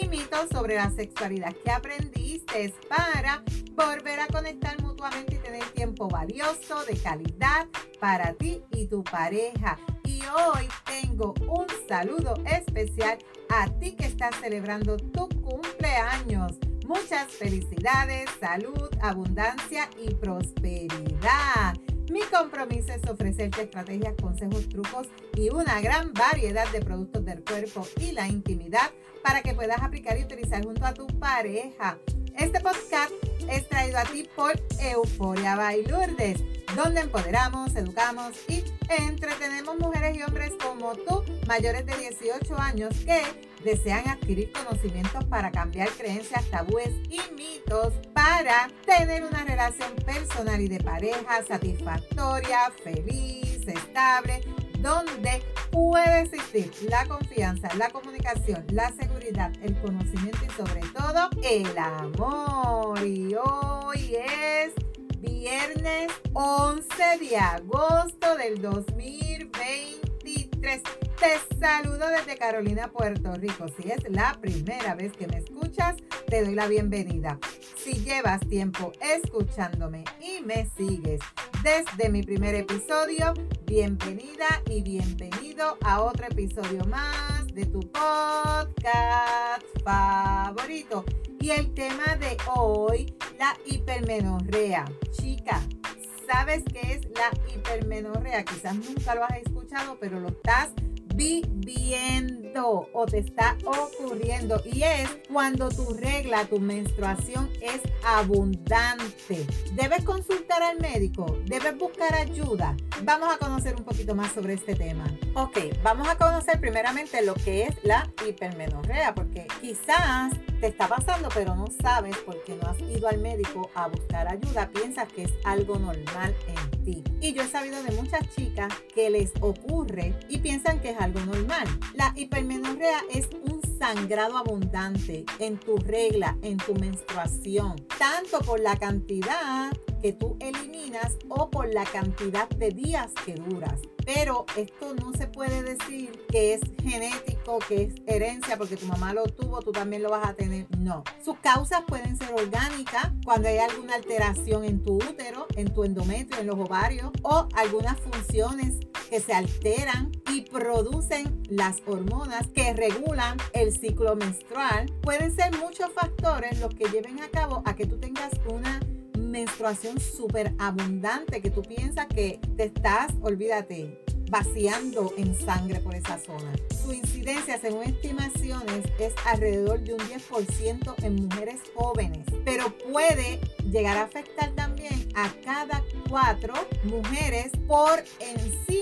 y mitos sobre la sexualidad que aprendiste para volver a conectar mutuamente y tener tiempo valioso, de calidad para ti y tu pareja. Y hoy tengo un saludo especial a ti que estás celebrando tu cumpleaños. Muchas felicidades, salud, abundancia y prosperidad. Mi compromiso es ofrecerte estrategias, consejos, trucos y una gran variedad de productos del cuerpo y la intimidad para que puedas aplicar y utilizar junto a tu pareja. Este podcast es traído a ti por Euforia Bailurdes, donde empoderamos, educamos y entretenemos mujeres y hombres como tú, mayores de 18 años, que desean adquirir conocimientos para cambiar creencias, tabúes y mitos para tener una relación personal y de pareja satisfactoria, feliz, estable, donde puede existir la confianza, la comunicación, la seguridad, el conocimiento y sobre todo el amor. Y hoy es viernes 11 de agosto del 2023. Te saludo desde Carolina, Puerto Rico. Si es la primera vez que me escuchas, te doy la bienvenida. Si llevas tiempo escuchándome y me sigues desde mi primer episodio, bienvenida y bienvenido a otro episodio más de tu podcast favorito. Y el tema de hoy, la hipermenorrea. Chica, ¿sabes qué es la hipermenorrea? Quizás nunca lo has escuchado, pero lo estás viviendo o te está ocurriendo y es cuando tu regla, tu menstruación es abundante. Debes consultar al médico, debes buscar ayuda. Vamos a conocer un poquito más sobre este tema. Ok, vamos a conocer primeramente lo que es la hipermenorrea, porque quizás te está pasando, pero no sabes porque no has ido al médico a buscar ayuda. Piensas que es algo normal en ti. Y yo he sabido de muchas chicas que les ocurre y piensan que es algo normal. La hipermenorrea es un sangrado abundante en tu regla, en tu menstruación, tanto por la cantidad que tú eliminas o por la cantidad de días que duras. Pero esto no se puede decir que es genético, que es herencia, porque tu mamá lo tuvo, tú también lo vas a tener. No. Sus causas pueden ser orgánicas, cuando hay alguna alteración en tu útero, en tu endometrio, en los ovarios, o algunas funciones que se alteran producen las hormonas que regulan el ciclo menstrual. Pueden ser muchos factores los que lleven a cabo a que tú tengas una menstruación súper abundante que tú piensas que te estás, olvídate, vaciando en sangre por esa zona. Su incidencia, según estimaciones, es alrededor de un 10% en mujeres jóvenes, pero puede llegar a afectar también a cada cuatro mujeres por encima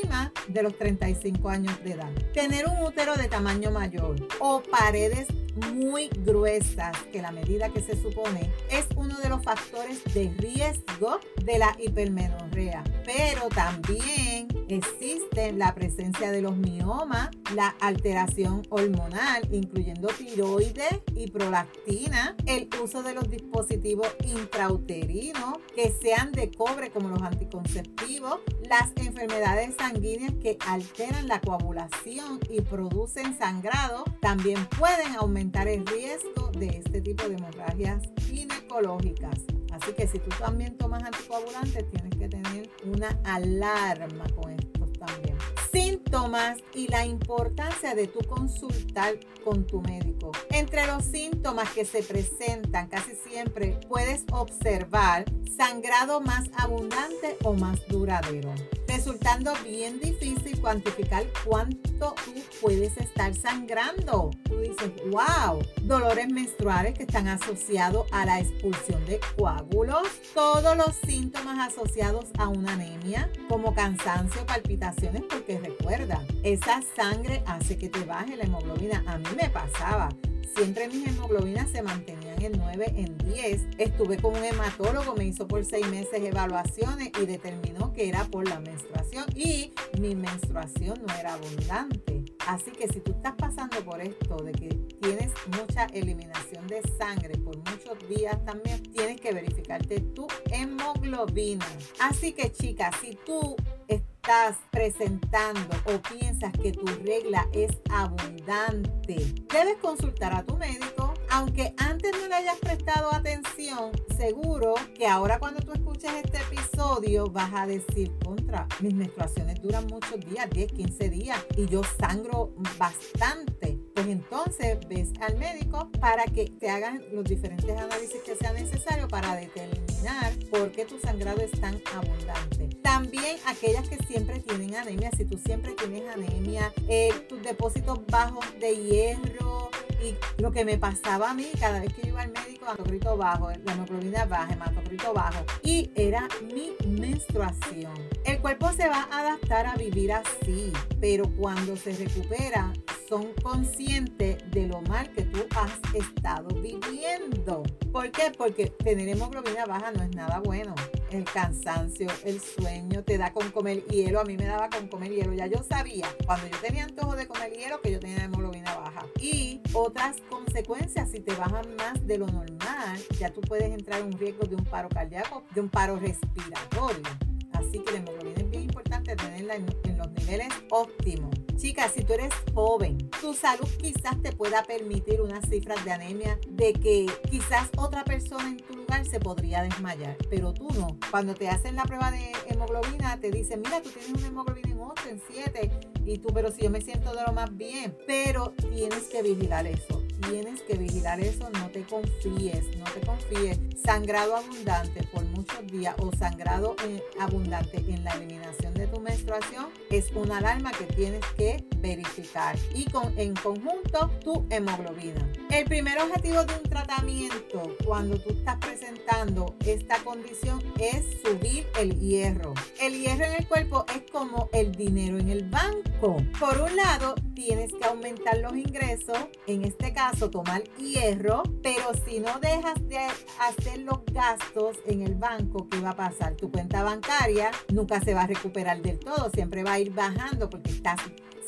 de los 35 años de edad. Tener un útero de tamaño mayor o paredes muy gruesas que la medida que se supone es uno de los factores de riesgo de la hipermenorrea. Pero también existe la presencia de los miomas, la alteración hormonal, incluyendo tiroides y prolactina, el uso de los dispositivos intrauterinos que sean de cobre como los anticonceptivos, las enfermedades sanguíneas que alteran la coagulación y producen sangrado, también pueden aumentar el riesgo de este tipo de hemorragias ginecológicas. Así que si tú también tomas anticoagulantes, tienes que tener una alarma con estos también. Síntomas y la importancia de tu consultar con tu médico. Entre los síntomas que se presentan casi siempre puedes observar sangrado más abundante o más duradero, resultando bien difícil cuantificar cuánto tú puedes estar sangrando. Tú dices, wow, dolores menstruales que están asociados a la expulsión de coágulos, todos los síntomas asociados a una anemia, como cansancio, palpitaciones, porque recuerda, esa sangre hace que te baje la hemoglobina. A mí me pasaba siempre mis hemoglobinas se mantenían en 9, en 10. Estuve con un hematólogo, me hizo por seis meses evaluaciones y determinó que era por la menstruación y mi menstruación no era abundante. Así que si tú estás pasando por esto de que tienes mucha eliminación de sangre por muchos días también, tienes que verificarte tu hemoglobina. Así que chicas, si tú estás presentando o piensas que tu regla es abundante, debes consultar a tu médico. Aunque antes no le hayas prestado atención, seguro que ahora cuando tú escuches este episodio vas a decir contra, mis menstruaciones duran muchos días, 10, 15 días y yo sangro bastante pues entonces ves al médico para que te hagan los diferentes análisis que sean necesarios para determinar por qué tu sangrado es tan abundante. También aquellas que siempre tienen anemia, si tú siempre tienes anemia, eh, tus depósitos bajos de hierro, y lo que me pasaba a mí cada vez que iba al médico, hematocrito bajo, la hemoglobina baja, hematocrito bajo, y era mi menstruación. El cuerpo se va a adaptar a vivir así, pero cuando se recupera, son conscientes de estado viviendo. ¿Por qué? Porque tener hemoglobina baja no es nada bueno. El cansancio, el sueño, te da con comer hielo. A mí me daba con comer hielo. Ya yo sabía, cuando yo tenía antojo de comer hielo, que yo tenía hemoglobina baja. Y otras consecuencias, si te bajan más de lo normal, ya tú puedes entrar en un riesgo de un paro cardíaco, de un paro respiratorio. Así que la hemoglobina es bien importante tenerla en, en los niveles óptimos. Chicas, si tú eres joven, tu salud quizás te pueda permitir unas cifras de anemia de que quizás otra persona en tu lugar se podría desmayar, pero tú no. Cuando te hacen la prueba de hemoglobina, te dicen, mira, tú tienes una hemoglobina en 8, en 7, y tú, pero si yo me siento de lo más bien, pero tienes que vigilar eso tienes que vigilar eso, no te confíes, no te confíes. Sangrado abundante por muchos días o sangrado eh, abundante en la eliminación de tu menstruación es una alarma que tienes que verificar y con, en conjunto tu hemoglobina. El primer objetivo de un tratamiento cuando tú estás presentando esta condición es subir el hierro. El hierro en el cuerpo es como el dinero en el banco. Por un lado, tienes que aumentar los ingresos, en este caso tomar hierro, pero si no dejas de hacer los gastos en el banco, ¿qué va a pasar? Tu cuenta bancaria nunca se va a recuperar del todo, siempre va a ir bajando porque estás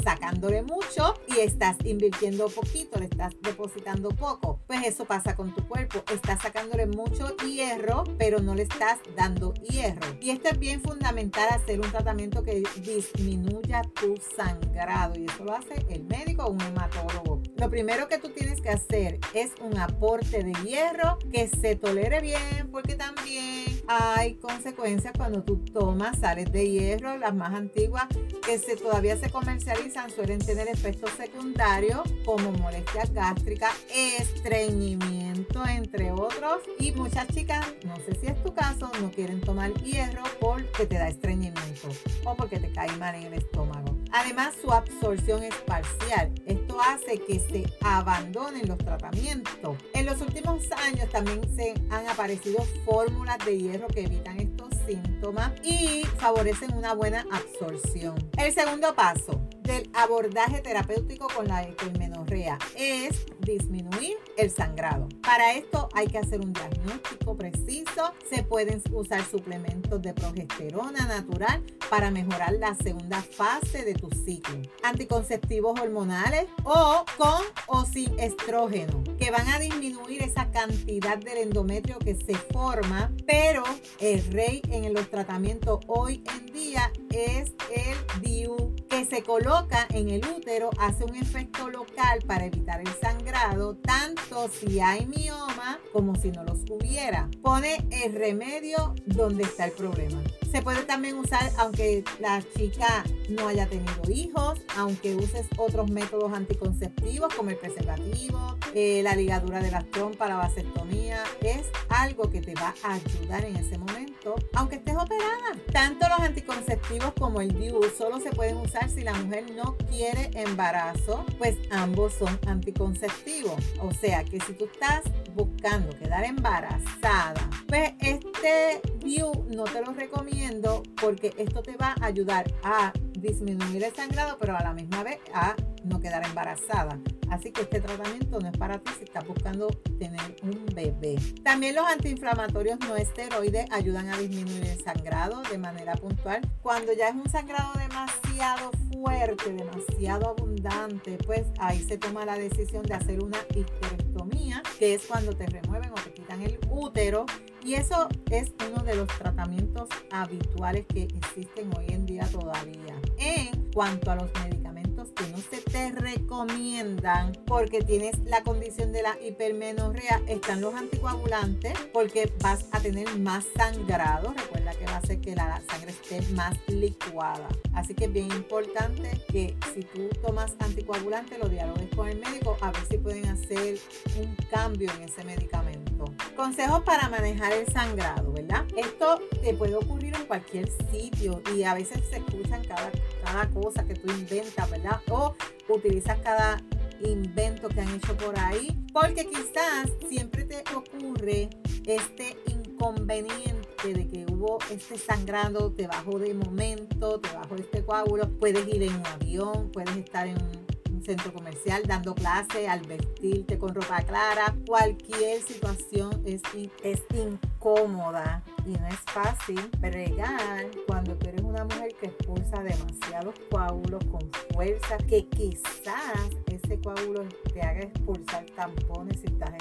sacándole mucho y estás invirtiendo poquito, le estás depositando poco. Pues eso pasa con tu cuerpo. Estás sacándole mucho hierro, pero no le estás dando hierro. Y esto es bien fundamental hacer un tratamiento que disminuya tu sangrado. Y eso lo hace el médico o un hematólogo. Lo primero que tú tienes que hacer es un aporte de hierro que se tolere bien, porque también hay consecuencias cuando tú tomas sales de hierro, las más antiguas que se, todavía se comercializan suelen tener efectos secundarios como molestias gástricas, estreñimiento, entre otros. Y muchas chicas, no sé si es tu caso, no quieren tomar hierro porque te da estreñimiento o porque te cae mal en el estómago. Además, su absorción es parcial. Esto hace que se abandonen los tratamientos. En los últimos años también se han aparecido fórmulas de hierro que evitan estos síntomas y favorecen una buena absorción. El segundo paso del abordaje terapéutico con la hipermenorrea es disminuir el sangrado. Para esto hay que hacer un diagnóstico preciso. Se pueden usar suplementos de progesterona natural para mejorar la segunda fase de tu ciclo. Anticonceptivos hormonales o con o sin estrógeno que van a disminuir esa cantidad del endometrio que se forma, pero el rey en los tratamientos hoy en día es el DIU se coloca en el útero, hace un efecto local para evitar el sangrado, tanto si hay mioma como si no los hubiera. Pone el remedio donde está el problema. Se puede también usar aunque la chica no haya tenido hijos, aunque uses otros métodos anticonceptivos como el preservativo, eh, la ligadura de las trompas, la vasectomía. Es algo que te va a ayudar en ese momento, aunque estés operada. Tanto los anticonceptivos como el DIU solo se pueden usar si la mujer no quiere embarazo, pues ambos son anticonceptivos. O sea que si tú estás buscando quedar embarazada, pues este View no te lo recomiendo porque esto te va a ayudar a disminuir el sangrado, pero a la misma vez a no quedar embarazada. Así que este tratamiento no es para ti si estás buscando tener un bebé. También los antiinflamatorios no esteroides ayudan a disminuir el sangrado de manera puntual. Cuando ya es un sangrado demasiado fuerte, demasiado abundante, pues ahí se toma la decisión de hacer una histerectomía, que es cuando te remueven o te quitan el útero y eso es uno de los tratamientos habituales que existen hoy en todavía. En cuanto a los medicamentos que no se te recomiendan porque tienes la condición de la hipermenorrea, están los anticoagulantes porque vas a tener más sangrado. Recuerda que va a hacer que la sangre esté más licuada. Así que es bien importante que si tú tomas anticoagulante, lo dialogues con el médico a ver si pueden hacer un cambio en ese medicamento. Consejos para manejar el sangrado, ¿verdad? Esto te puede ocurrir en cualquier sitio y a veces se escuchan cada, cada cosa que tú inventas, ¿verdad? O utilizas cada invento que han hecho por ahí, porque quizás siempre te ocurre este inconveniente de que hubo este sangrado, te bajó de momento, te bajó este coágulo, puedes ir en un avión, puedes estar en un centro comercial dando clase, al vestirte con ropa clara, cualquier situación es, es incómoda y no es fácil bregar cuando tú eres una mujer que expulsa demasiados coágulos con fuerza, que quizás ese coágulo te haga expulsar tampones si estás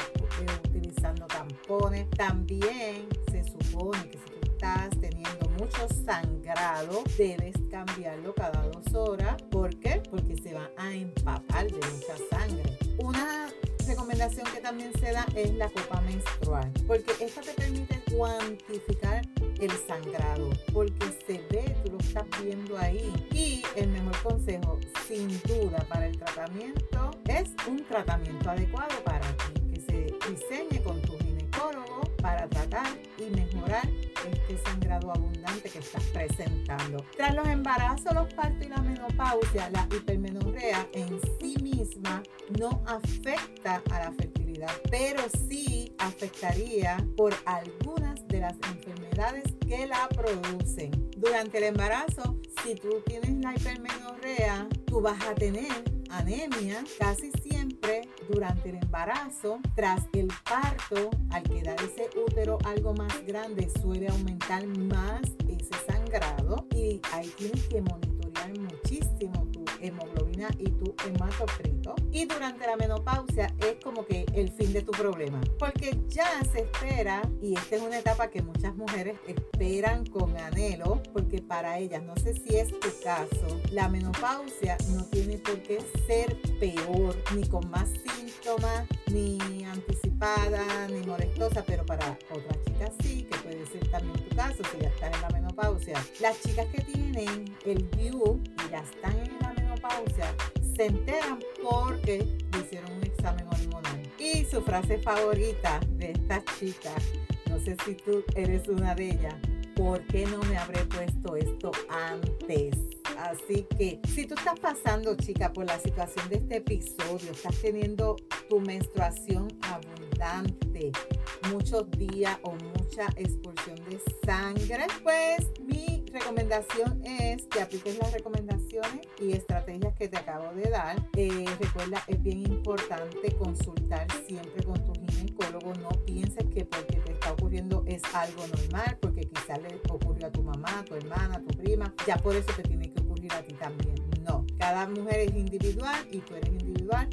utilizando tampones. También supone que si estás teniendo mucho sangrado, debes cambiarlo cada dos horas. ¿Por qué? Porque se va a empapar de mucha sangre. Una recomendación que también se da es la copa menstrual, porque esta te permite cuantificar el sangrado, porque se ve, tú lo estás viendo ahí. Y el mejor consejo, sin duda, para el tratamiento es un tratamiento adecuado y mejorar este sangrado abundante que estás presentando. Tras los embarazos, los partos y la menopausia, la hipermenorrea en sí misma no afecta a la fertilidad, pero sí afectaría por algunas de las enfermedades que la producen. Durante el embarazo, si tú tienes la hipermenorrea, tú vas a tener anemia casi siempre durante el embarazo, tras el parto, al quedar ese útero algo más grande, suele aumentar más ese sangrado y ahí tienes que monitorear muchísimo tu hemoglobina y tu hematocrito. Y durante la menopausia es como que el fin de tu problema, porque ya se espera, y esta es una etapa que muchas mujeres esperan con anhelo, porque para ellas, no sé si es tu caso, la menopausia no tiene por qué ser peor, ni con más síntomas, ni anticipada, ni molestosa, pero para otras chicas sí, que puede ser también tu caso si ya estás en la menopausia. Las chicas que tienen el view y ya están en la menopausia, se enteran porque hicieron un examen hormonal. Y su frase favorita de esta chica, no sé si tú eres una de ellas, ¿por qué no me habré puesto esto antes? Así que si tú estás pasando, chica, por la situación de este episodio, estás teniendo tu menstruación abundante, muchos días o mucha expulsión de sangre, pues mi recomendación es que apliques las recomendaciones y estrategias que te acabo de dar. Eh, recuerda, es bien importante consultar siempre con tu ginecólogo. No pienses que porque te está ocurriendo es algo normal, porque quizás le ocurrió a tu mamá, a tu hermana, a tu prima. Ya por eso te tiene que a ti también. No, cada mujer es individual y tú eres individual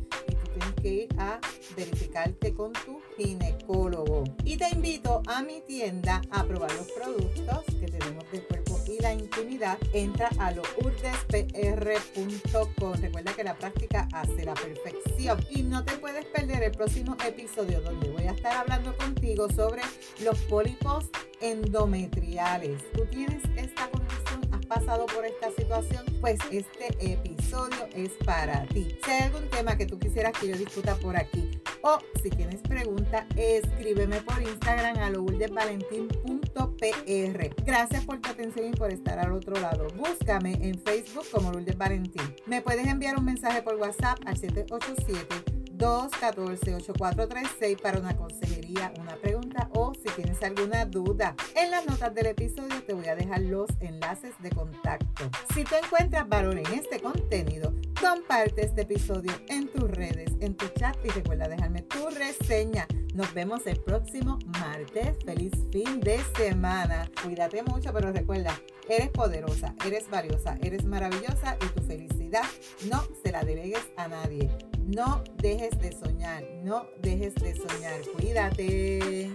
tienes que ir a verificarte con tu ginecólogo. Y te invito a mi tienda a probar los productos que tenemos de cuerpo y la intimidad. Entra a lourdespr.com. Recuerda que la práctica hace la perfección. Y no te puedes perder el próximo episodio donde voy a estar hablando contigo sobre los pólipos endometriales. Tú tienes esta condición pasado por esta situación, pues este episodio es para ti. Si hay algún tema que tú quisieras que yo discuta por aquí o si tienes pregunta, escríbeme por Instagram a lourdesvalentín.pr. Gracias por tu atención y por estar al otro lado. Búscame en Facebook como Lourdes Valentín. Me puedes enviar un mensaje por WhatsApp al 787 214-8436 para una consejería, una pregunta o si tienes alguna duda. En las notas del episodio te voy a dejar los enlaces de contacto. Si tú encuentras valor en este contenido, comparte este episodio en tus redes, en tu chat y recuerda dejarme tu reseña. Nos vemos el próximo martes. Feliz fin de semana. Cuídate mucho, pero recuerda, eres poderosa, eres valiosa, eres maravillosa y tu felicidad no se la delegues a nadie. No dejes de soñar, no dejes de soñar. Cuídate.